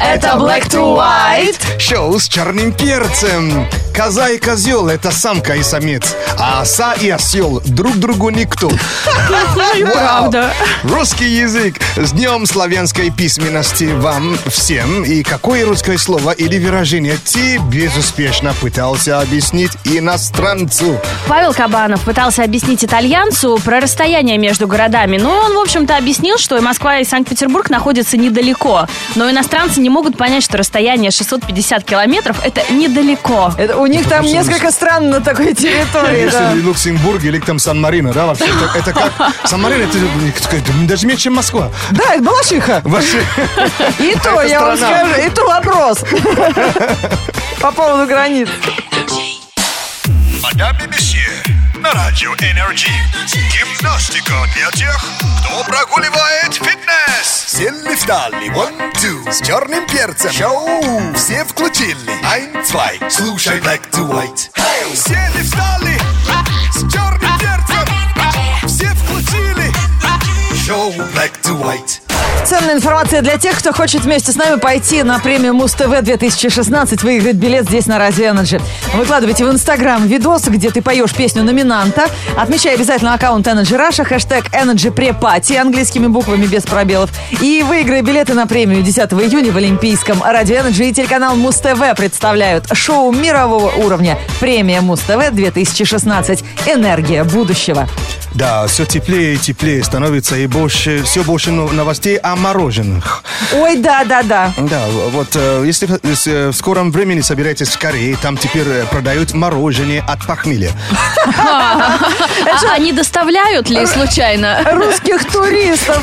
Это Black to White. Шоу с черным перцем. Коза и козел – это самка и самец. А оса и осел друг другу никто. Правда. Русский язык. С Днем славянской письменности вам всем. И какое русское слово или выражение ты безуспешно пытался объяснить иностранцу? Павел Кабанов пытался объяснить итальянцу про расстояние между городами. Ну, он, в общем-то, объяснил, что и Москва, и Санкт-Петербург находятся недалеко. Но иностранцы не могут понять, что расстояние 650 километров – это недалеко. Это, у них там потому что несколько стран на такой территории. да. Если Люксембург или там Сан-Марино, да, вообще, это, это как... Сан-Марино, это даже меньше, чем Москва. Да, это Балашиха. И то, Это я вам скажу, и то вопрос. По поводу границ. Мадам и месье, на радио Energy. Гимнастика для тех, кто прогуливает фитнес. Сели встали, one, two, с черным перцем. Шоу все включили. Ein, zwei, слушай black to white. Сели встали, с черным перцем. Все включили. Шоу black to white. Ценная информация для тех, кто хочет вместе с нами пойти на премию Муз-ТВ 2016, выиграть билет здесь на Радио Energy. Выкладывайте в Инстаграм видосы, где ты поешь песню номинанта. Отмечай обязательно аккаунт Energy Russia, хэштег Energy Препати английскими буквами без пробелов. И выиграй билеты на премию 10 июня в Олимпийском. Радио Energy и телеканал Муз-ТВ представляют шоу мирового уровня «Премия Муз-ТВ 2016. Энергия будущего». да, все теплее и теплее становится, и больше, все больше но- новостей о мороженых. Ой, да-да-да. Да, вот э, если в- э, в скором времени собираетесь в Корее, там теперь э, продают мороженое от похмелья. А они доставляют ли случайно? Русских туристов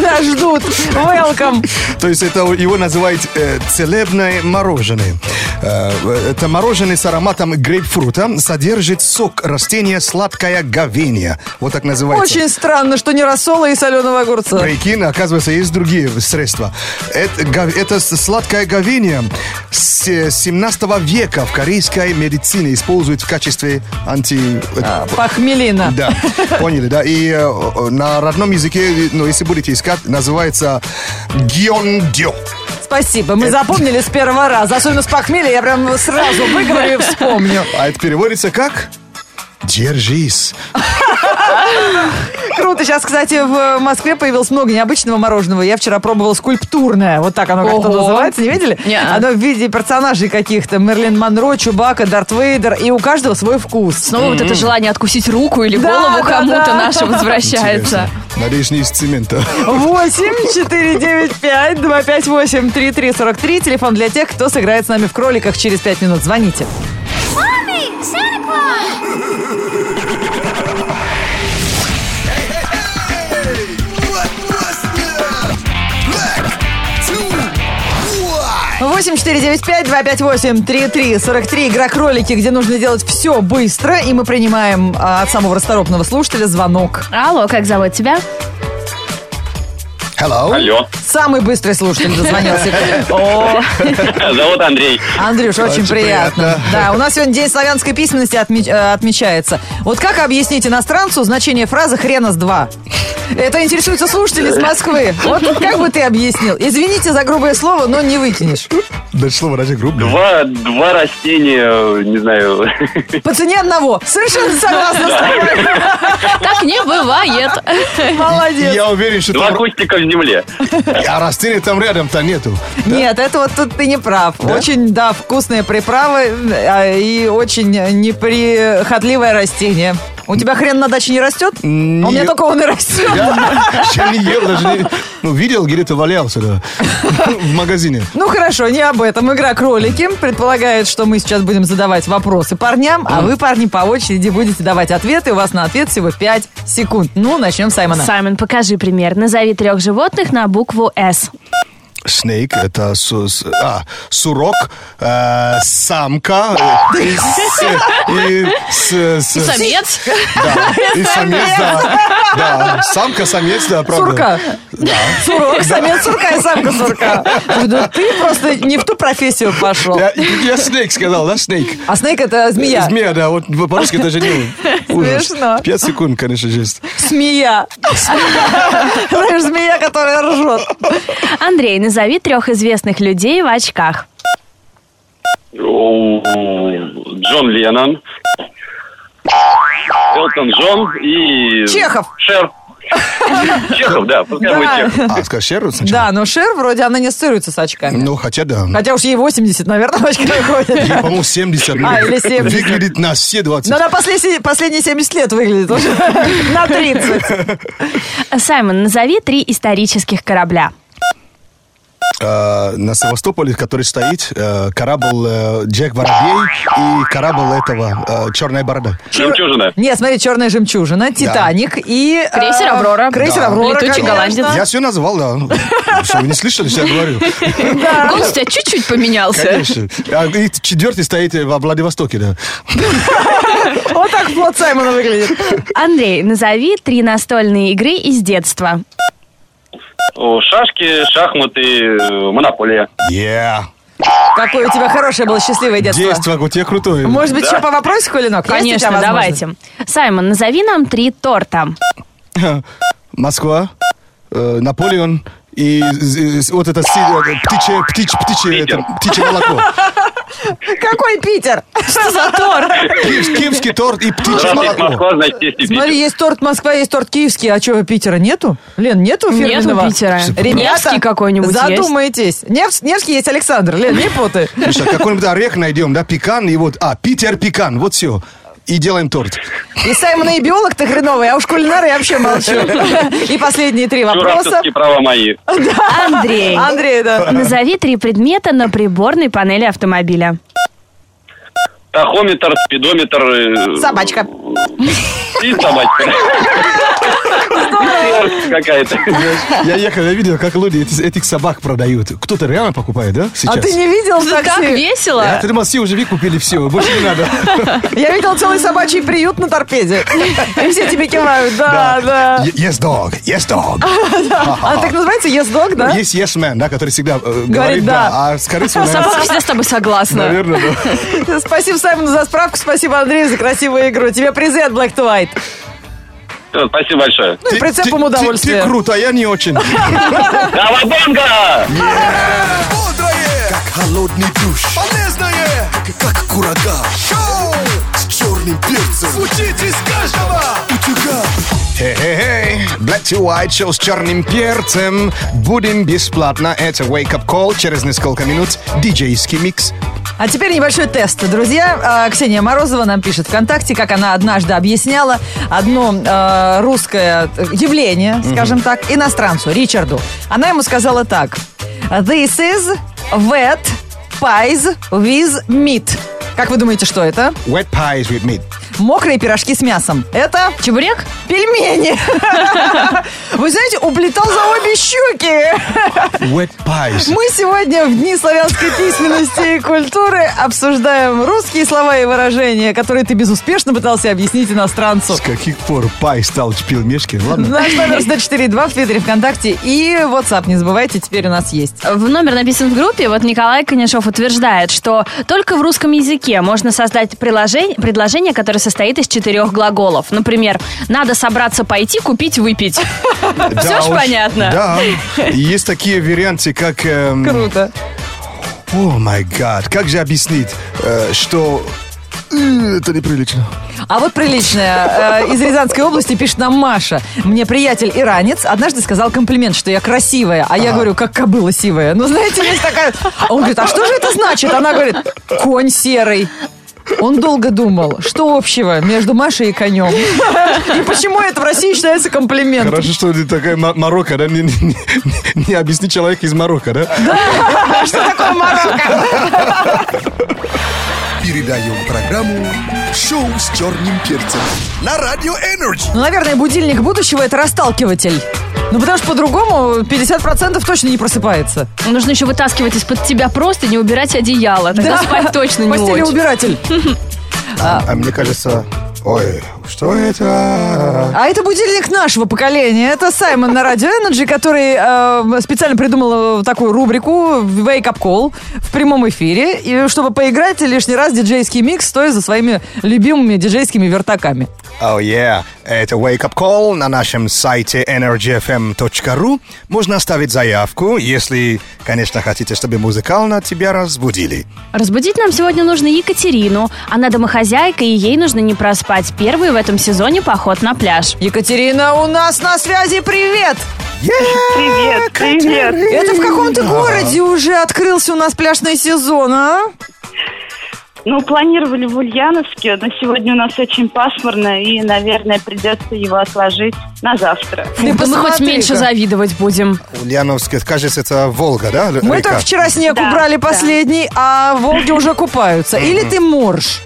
да, ждут. Welcome. То есть это его называют э, целебное мороженое. Э, это мороженое с ароматом грейпфрута содержит сок растения сладкое говение. Вот так называется. Очень странно, что не рассола и соленого огурца. Прикинь, оказывается, есть другие средства. Это, это с- сладкое говение с э, 17 века в корейской медицине используют в качестве анти... А, Похмелина. Да, поняли, да. И э, э, на родном языке, ну, если будете искать, называется гиондё. Спасибо, мы запомнили с первого раза. Особенно с похмелья я прям сразу выговорю и вспомню. А это переводится как? Держись. Круто. Сейчас, кстати, в Москве появилось много необычного мороженого. Я вчера пробовала скульптурное. Вот так оно как-то называется. Не видели? Не-а. Оно в виде персонажей каких-то. Мерлин Монро, Чубака, Дарт Вейдер. И у каждого свой вкус. Снова вот это желание откусить руку или голову кому-то наше возвращается. Надеюсь, не из цемента. 8 4 9 5 2 5 8 3 3 43. Телефон для тех, кто сыграет с нами в кроликах через 5 минут. Звоните. Black, 8 4 9 5 2 5 8 3 3 43. Игра кролики, где нужно делать все быстро. И мы принимаем а, от самого расторопного слушателя звонок. Алло, как зовут тебя? Hello. Алло, Самый быстрый слушатель дозвонился. Зовут Андрей. Андрюш, очень, приятно. Да, у нас сегодня День славянской письменности э, отмечается. Вот как объяснить иностранцу значение фразы «хрена с два»? Это интересуются слушатели из Москвы. Вот как бы ты объяснил? Извините за грубое слово, но не выкинешь. Даже слово ради грубое. Два, два растения, не знаю. По цене одного. Совершенно согласна с тобой. так не бывает. Молодец. Я уверен, что Два кустика земле. А растений там рядом-то нету. Нет, это вот тут ты не прав. Да? Очень, да, вкусные приправы а, и очень неприхотливое растение. У тебя хрен на даче не растет? А У меня только он и растет. Я еще не ел, даже не... Ну, видел, где-то валялся, да. В магазине. Ну хорошо, не об этом. Игра кролики предполагает, что мы сейчас будем задавать вопросы парням, а вы, парни, по очереди будете давать ответы. У вас на ответ всего 5 секунд. Ну, начнем с Саймона. Саймон, покажи пример. Назови трех животных на букву «С». Снейк, это су- с- а, сурок, э, самка э, и, с- и с- с- И самец. Да, и самец, да. Да, самка, самец, да, правда. Сурка. Да. Сурок, самец сурка и самка сурка. Да ты просто не в ту профессию пошел. Я, я снейк сказал, да, снейк? А снейк это змея. Змея, да, вот по-русски даже не ужас. Смешно. Пять секунд, конечно, жесть. Змея. Знаешь, змея, которая ржет. Андрей, назови трех известных людей в очках. Джон Леннон, Элтон Джон и... Чехов. Шер. Чехов, да, пускай будет Да. Чехов. А, скажи Шеру сначала? Да, но Шер вроде она не ассоциируется с очками. Ну, хотя да. Хотя уж ей 80, наверное, в очках ходит. Ей, по-моему, 70. А, или 70. Выглядит на все 20. Но она последние, последние 70 лет выглядит уже на 30. Саймон, назови три исторических корабля. Э, на Севастополе, который стоит, э, корабль э, Джек Воробей и корабль этого Черная Борода. Жемчужина. Нет, смотри, черная жемчужина, Титаник и... э, Крейсер «Аврора». Крейсер Да. Аврора, Летучий конечно. голландец. Я все назвал, да. Что, вы не слышали, что я говорю? Голос у тебя чуть-чуть поменялся. Конечно. А, и четвертый стоит во Владивостоке, да. Вот так флот Саймона выглядит. Андрей, назови три настольные игры из детства. О, Шашки, шахматы, э, монополия. Yeah. Какое у тебя хорошее было счастливое детство. Детство, у тебя крутое. Может быть, еще по вопросику, Ленок? Конечно, давайте. Саймон, назови нам три торта. Москва, э, Наполеон и з- з- вот это э, птичье, птич, птичье, это, птичье молоко. Какой Питер? Что за торт? Киев- Киевский торт и птичье молоко. Смотри, есть торт Москва, есть торт киевский. А что, Питера нету? Лен, нету фирменного? Нету Питера. Ребята, Невский какой-нибудь есть? задумайтесь. Невс- Невский есть Александр. Лен, не путай. Слушай, какой-нибудь орех найдем, да, пекан, и вот, а, Питер пекан, вот все. И делаем торт. И Саймон и биолог ты хреновый, а уж кулинар я вообще молчу. И последние три вопроса. права мои. Андрей, Андрей, да. назови три предмета на приборной панели автомобиля. Тахометр, спидометр. э, Собачка. И собачка. Какая-то. Я ехал, я видел, как люди эти- этих собак продают. Кто-то реально покупает, да, сейчас? А ты не видел Так такси? весело. Я думал, все уже выкупили все, больше не надо. Я видел целый собачий приют на торпеде. И все тебе кивают. Да, да. Yes, dog, yes, dog. А так называется Yes Dog, да? Есть yes man, да, который всегда э, говорит, да. а скорее всего, Собака всегда с тобой согласна. наверное, да. Спасибо Саймону за справку, спасибо Андрею за красивую игру. Тебе призы от Black to White. Всё, Спасибо большое. Ну и Ты- прицепом ты- удовольствия. Ты, ты круто, а я не очень. Кавабанга! Бодрое, как холодный душ Полезное, как курага Шоу с черным перцем Звучит из каждого утюга Хей-хей-хей, Black to White шоу с черным перцем. Будем бесплатно. Это Wake Up Call. Через несколько минут диджейский микс. А теперь небольшой тест, друзья. А, Ксения Морозова нам пишет ВКонтакте, как она однажды объясняла одно э, русское явление, скажем так, иностранцу, Ричарду. Она ему сказала так. This is wet pies with meat. Как вы думаете, что это? Wet pies with meat. Мокрые пирожки с мясом. Это Чебурек? пельмени. Вы знаете, уплетал за обе щеки. Wet pies. Мы сегодня в Дни славянской письменности и культуры обсуждаем русские слова и выражения, которые ты безуспешно пытался объяснить иностранцу. С каких пор пай стал пельмешки? Ладно. Наш номер 104.2 в Твиттере, ВКонтакте и WhatsApp, не забывайте, теперь у нас есть. В номер написан в группе. Вот Николай Конешов утверждает, что только в русском языке можно создать приложение, предложение, которое состоит из четырех глаголов. Например, надо собраться пойти, купить, выпить. Все ж понятно. Да. Есть такие варианты, как... эм, Круто. О май гад. Как же объяснить, э, что... э, Это неприлично. А вот приличная. э, Из Рязанской области пишет нам Маша. Мне приятель иранец однажды сказал комплимент, что я красивая. А я говорю, как кобыла сивая. Ну, знаете, есть такая... А Он говорит, а что же это значит? Она говорит, конь серый. Он долго думал, что общего между Машей и конем. И почему это в России считается комплиментом? Хорошо, что ты такая Ма- Марокко, да? Не, не, не- не объясни человека из Марокко, да? Что такое Марокко? Передаем программу Шоу с черным перцем На Радио Energy Ну, наверное, будильник будущего это расталкиватель. Ну, потому что по-другому 50% точно не просыпается. Нужно еще вытаскивать из-под тебя просто, не убирать одеяло. Тогда спать точно не очень. Постелеубиратель. А мне кажется... Ой, Что это? А это будильник нашего поколения. Это Саймон на Радио Energy, который э, специально придумал э, такую рубрику Wake Up Call в прямом эфире, и чтобы поиграть лишний раз диджейский микс, стоя за своими любимыми диджейскими вертаками. Oh yeah, это Wake Up Call на нашем сайте energyfm.ru. Можно оставить заявку, если, конечно, хотите, чтобы музыкально тебя разбудили. Разбудить нам сегодня нужно Екатерину. Она домохозяйка, и ей нужно не проспать первый в этом сезоне поход на пляж. Екатерина у нас на связи, привет! Привет, привет. Это в каком-то городе уже открылся у нас пляжный сезон, а? Ну, планировали в Ульяновске, но сегодня у нас очень пасмурно, и, наверное, придется его отложить на завтра. Ты Да мы хоть меньше завидовать будем. Ульяновск, кажется, это Волга, да? Мы река? только вчера снег Да, убрали да. последний, а в Волге уже купаются. Или ты морж?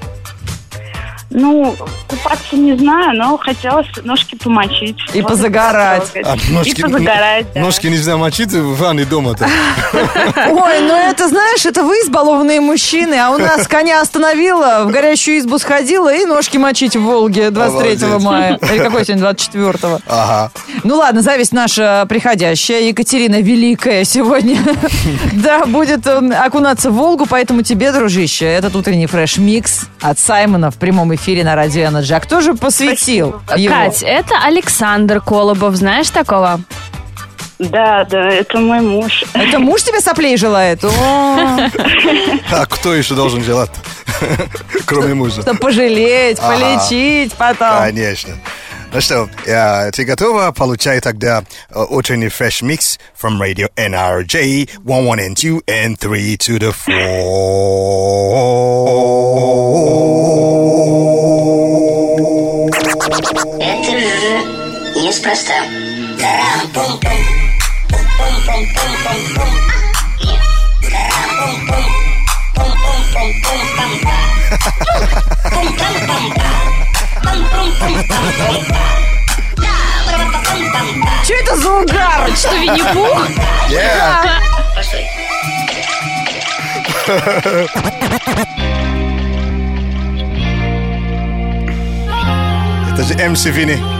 Ну, купаться не знаю, но хотелось ножки помочить. И Вот позагорать. А ножки, И позагорать, да. ножки нельзя мочить в ванной дома-то. Ой, ну это, знаешь, это вы избалованные мужчины, а у нас коня остановила, в горящую избу сходила и ножки мочить в Волге 23 Молодец. мая. Или какой сегодня, 24 Ага. Ну ладно, зависть наша приходящая. Екатерина Великая сегодня, да, будет он окунаться в Волгу, поэтому тебе, дружище, этот утренний fresh mix от Саймона в прямом эфире на Радио Energy. А кто же посвятил его? Кать, это Александр Колобов. Знаешь такого? Да, да, это мой муж. Это муж тебе соплей желает? А кто еще должен делать? Кроме мужа. чтобы пожалеть, полечить потом. Конечно. Ну что, э, ты готова? Получай тогда э, утренний fresh mix from Radio NRJ 1, 1 and 2 and 3 to the 4. Неспроста. Что это за угар? Что, Винни-Пух? Yeah. Это же MC Vinny.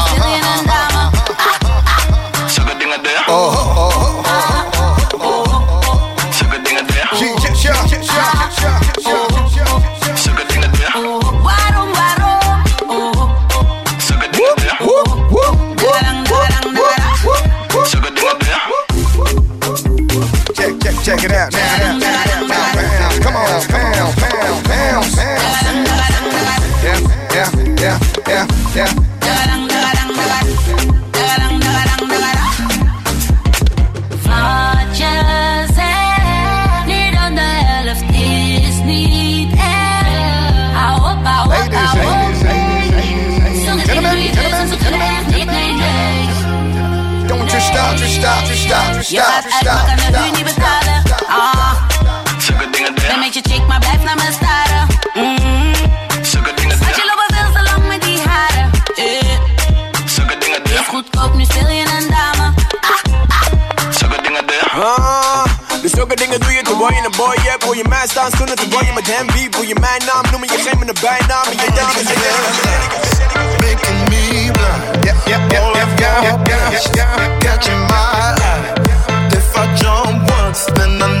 Je gaat you uit, maar kan stop, huur niet betalen. Ah. Ben met je chick, maar blijf naar me staren. Mm. Want je loopt veel te lang met die haren. Eh. Is goedkoop, nu speel je een dame. Ah, de zulke dingen doe je terwijl je een boy hebt. Wil je mij staan stonden terwijl je met hem wiep. Wil je mijn naam noemen, je geeft me een bijnaam. En je dames en Making me blind. Yeah, yeah, yeah, yeah, yeah, yeah, yeah, yeah. Catching my eye. If I monster,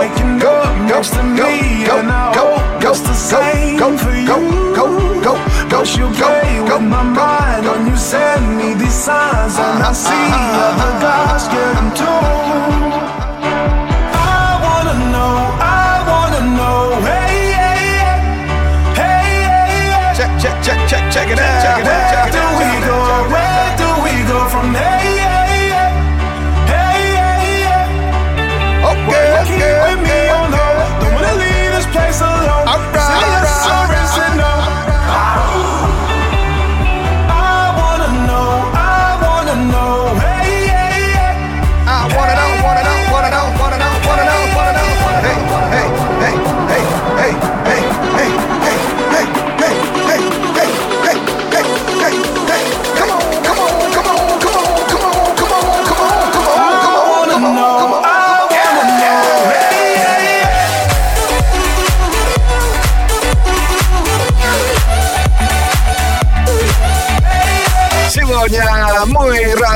See waking up next to me, and I hope it's the same for you. Cause you play with my mind when you send me these signs, and I see other guys get them too.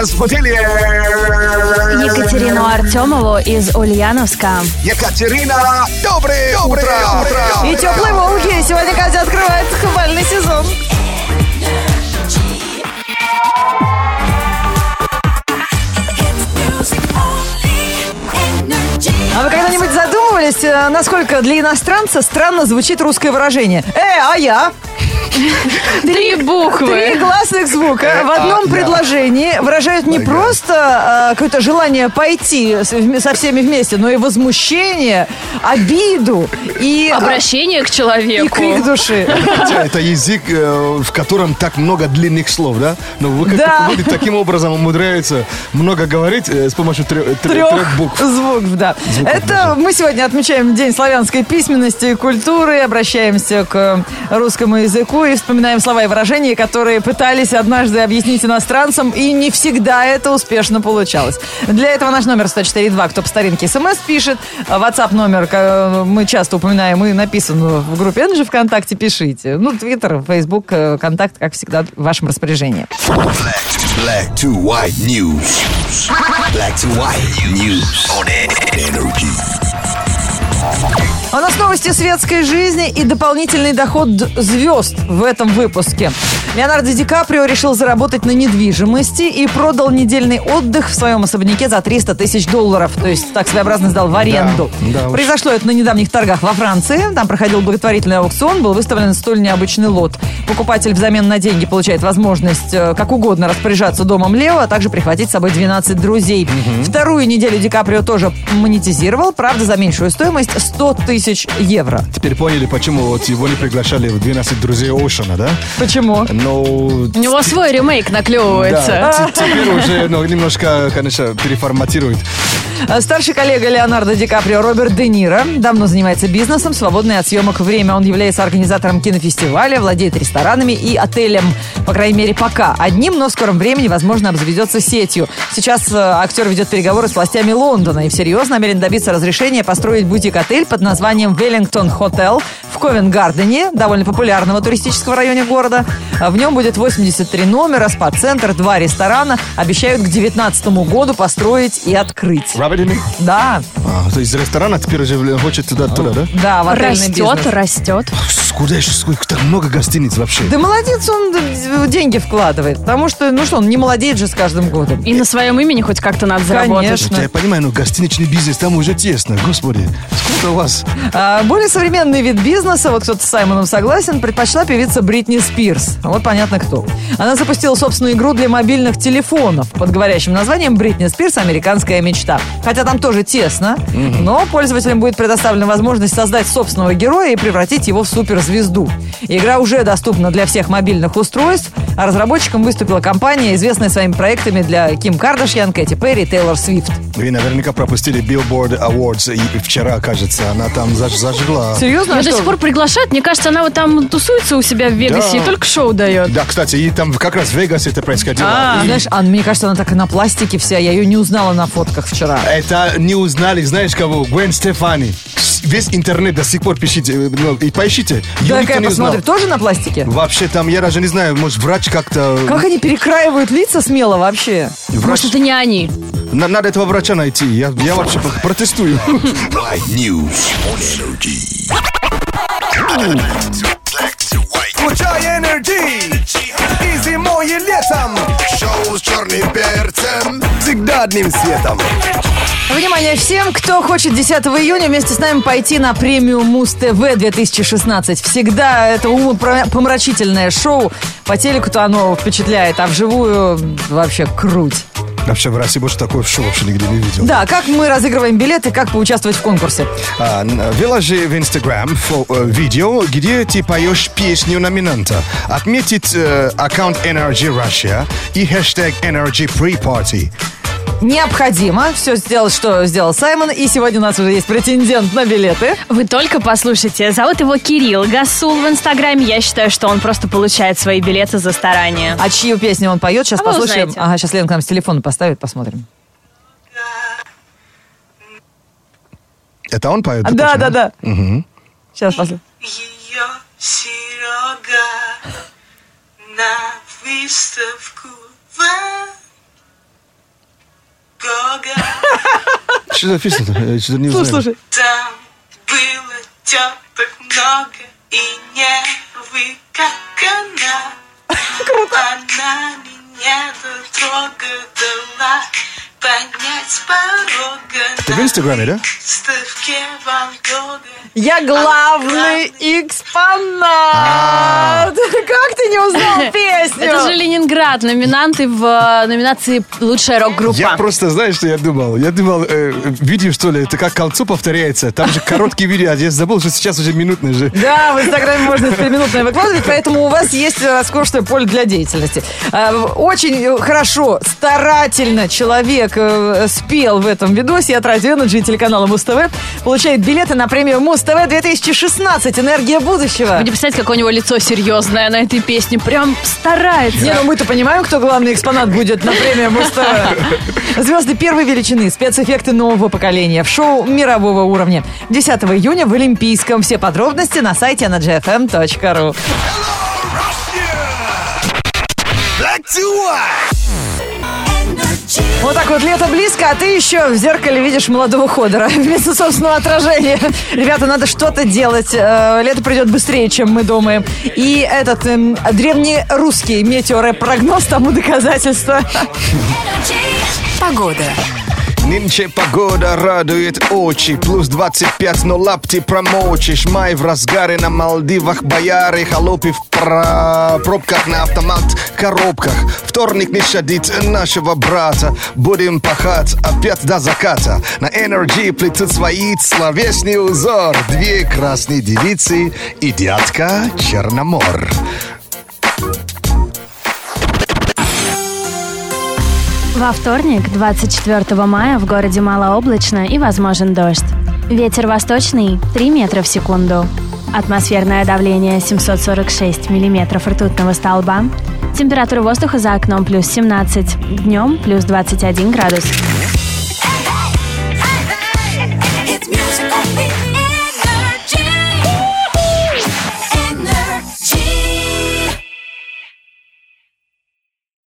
Разбудили Екатерину Артемову из Ульяновска. Екатерина, доброе, утро! И теплые Волги. Сегодня, Катя, открывается купальный сезон. А вы когда-нибудь задумывались, э, насколько для иностранца странно звучит русское выражение? Э, а я? Три буквы. Три гласных звука в одном а, предложении выражают не просто э, какое-то желание пойти со всеми вместе, но и возмущение, обиду и, э, Обращение к и человеку. крик души. Хотя Это язык, э, в котором так много длинных слов, да? Но вы как таким образом умудряются много говорить э, с помощью трех, букв. звуков, да. Это мы сегодня отмечаем День славянской письменности и культуры, обращаемся к русскому языку и вспоминаем слова и выражения, которые пытались однажды объяснить иностранцам, и не всегда это успешно получалось. Для этого наш номер 104.2, кто по старинке смс пишет, WhatsApp номер мы часто упоминаем и написан в группе Energy ВКонтакте, пишите. Ну, Твиттер, Фейсбук, э, Контакт, как всегда, в вашем распоряжении. Black to white news. Black to white news on energy. У нас новости светской жизни и дополнительный доход звезд в этом выпуске. Леонардо Ди Каприо решил заработать на недвижимости и продал недельный отдых в своем особняке за 300 тысяч долларов. То есть так своеобразно сдал в аренду. да уж. Произошло это на недавних торгах во Франции. Там проходил благотворительный аукцион, был выставлен столь необычный лот. Покупатель взамен на деньги получает возможность э, как угодно распоряжаться домом Лео, а также прихватить с собой 12 друзей. Вторую неделю Ди Каприо тоже монетизировал, правда, за меньшую стоимость 100 тысяч евро. Теперь поняли, почему вот его не приглашали в 12 друзей Оушена, да? Почему? Но... У него свой ремейк наклевывается. Да, теперь уже ну, немножко, конечно, переформатирует. А Старший коллега Леонардо Ди Каприо Роберт Де Ниро давно занимается бизнесом, свободное от съемок время. Он является организатором кинофестиваля, владеет ресторанами и отелем. По крайней мере, пока. Одним, но в скором времени, возможно, обзаведется сетью. Сейчас э, актер ведет переговоры с властями Лондона и всерьез намерен добиться разрешения построить бутик-отель под названием Веллингтон Хотел в Ковен-Гардене, довольно популярного туристического районе города. В нем будет 83 номера, спа-центр, два ресторана. Обещают к 2019 году построить и открыть. Правильно? Да, А, то есть из ресторана теперь уже хочет туда-туда, да? да, в отельный Растет, бизнес. растет. Куда еще сколько? Так много гостиниц вообще. Да молодец, он деньги вкладывает. Потому что, ну что, он не молодеет же с каждым годом. И на своем имени хоть как-то надо заработать. Конечно. Да, я понимаю, но гостиничный бизнес там уже тесно. Господи, сколько у вас? А, более современный вид бизнеса, вот кто-то с Саймоном согласен, предпочла певица Бритни Спирс. Вот понятно кто. Она запустила собственную игру для мобильных телефонов под говорящим названием «Бритни Спирс. Американская мечта». Хотя там тоже тесно, но пользователям будет предоставлена возможность создать собственного героя и превратить его в суперзвезду. Игра уже доступна для всех мобильных устройств. А разработчиком выступила компания, известная своими проектами для Ким Кардашьян, Кэти Перри, Тейлор Свифт. Вы наверняка пропустили Billboard Awards и вчера, кажется, она там заж- зажгла. Серьезно? Ее А до сих пор приглашают. Мне кажется, она вот там тусуется у себя в Вегасе Да. и только шоу дает. Да, кстати, и там как раз в Вегасе это происходило. А, И знаешь, Ан, мне кажется, она так и на пластике вся. Я ее не узнала на фотках вчера. Это не узнали, знаешь кого? Гвен Стефани. Весь интернет до сих пор пишите, э, ну, и поищите. Да, я посмотрю. Тоже на пластике? Вообще там, я даже не знаю, может врач как-то... Как они перекраивают лица смело вообще? Может, это не они. На- надо этого врача найти. Я, я вообще про- протестую. News Energy. Включай Energy И зимой, и летом Шоу с черным перцем. Всегда одним светом Внимание всем, кто хочет 10 июня вместе с нами пойти на премию Муз-ТВ 2016. Всегда это умопомрачительное шоу. По телеку-то оно впечатляет, а вживую вообще круть. Вообще в России больше такое шоу вообще нигде не видел. Да, как мы разыгрываем билеты, как поучаствовать в конкурсе. А, выложи в Инстаграм э, видео, где ты поешь песню номинанта. Отметить э, аккаунт Energy Russia и хэштег Energy Pre-Party. Необходимо все сделать, что сделал Саймон. И сегодня у нас уже есть претендент на билеты. Вы только послушайте. Зовут его Кирилл Гасул в Инстаграме. Я считаю, что он просто получает свои билеты за старание. А чью песню он поет, сейчас А послушаем. узнаете. Ага, сейчас Лена к нам с телефона поставит, посмотрим. Это он поет? Да, да, да. Мгм. Сейчас послушаем. Ее Серега на выставку. Что? Я что-то не знаю. Там было теток много и нервы, как она. Круто. Она меня до трога дала понять с порога. Ты в Инстаграме, да? Я главный экспонат! Как ты не узнал песню? Это же Ленинград, номинанты в э, номинации «Лучшая рок-группа». Я просто, знаешь, что я думал? Я думал, э, видео, что ли, это как к концу повторяется. Там же короткие видео, а я забыл, что сейчас уже минутные же. Да, в Инстаграме можно теперь минутное выкладывать, поэтому у вас есть роскошное поле для деятельности. А, Очень хорошо, старательно человек э, спел в этом видосе от Радио Energy и телеканала Муз-ТВ. Получает билеты на премию Муз-ТВ 2016 «Энергия будущего». Вы не представляете, какое у него лицо серьезное на этой песне. Прям старается. Не, ну мы-то понимаем, кто главный экспонат будет на премии Муз-ТВ. Звезды первой величины, спецэффекты нового поколения в шоу мирового уровня. 10 июня в Олимпийском. Все подробности на сайте energyfm.ru. Black to white Вот так вот лето близко, а ты еще в зеркале видишь молодого ходора вместо собственного отражения. Ребята, надо что-то делать. Э, Лето придет быстрее, чем мы думаем. И этот эм, древнерусский метеоропрогноз тому доказательство. Погода. Нынче погода радует очи. Плюс 25, но лапти промочишь. Май в разгаре на Малдивах Бояры, холопы в пра- пробках На автомат коробках. Вторник не щадит нашего брата. Будем пахать опять до заката. На Energy плетут свои словесный узор. Две красные девицы и дядька Черномор Во вторник, 24 мая, в городе малооблачно и возможен дождь. Ветер восточный 3 метра в секунду. Атмосферное давление 746 миллиметров ртутного столба. Температура воздуха за окном плюс 17. Днем плюс 21 градус.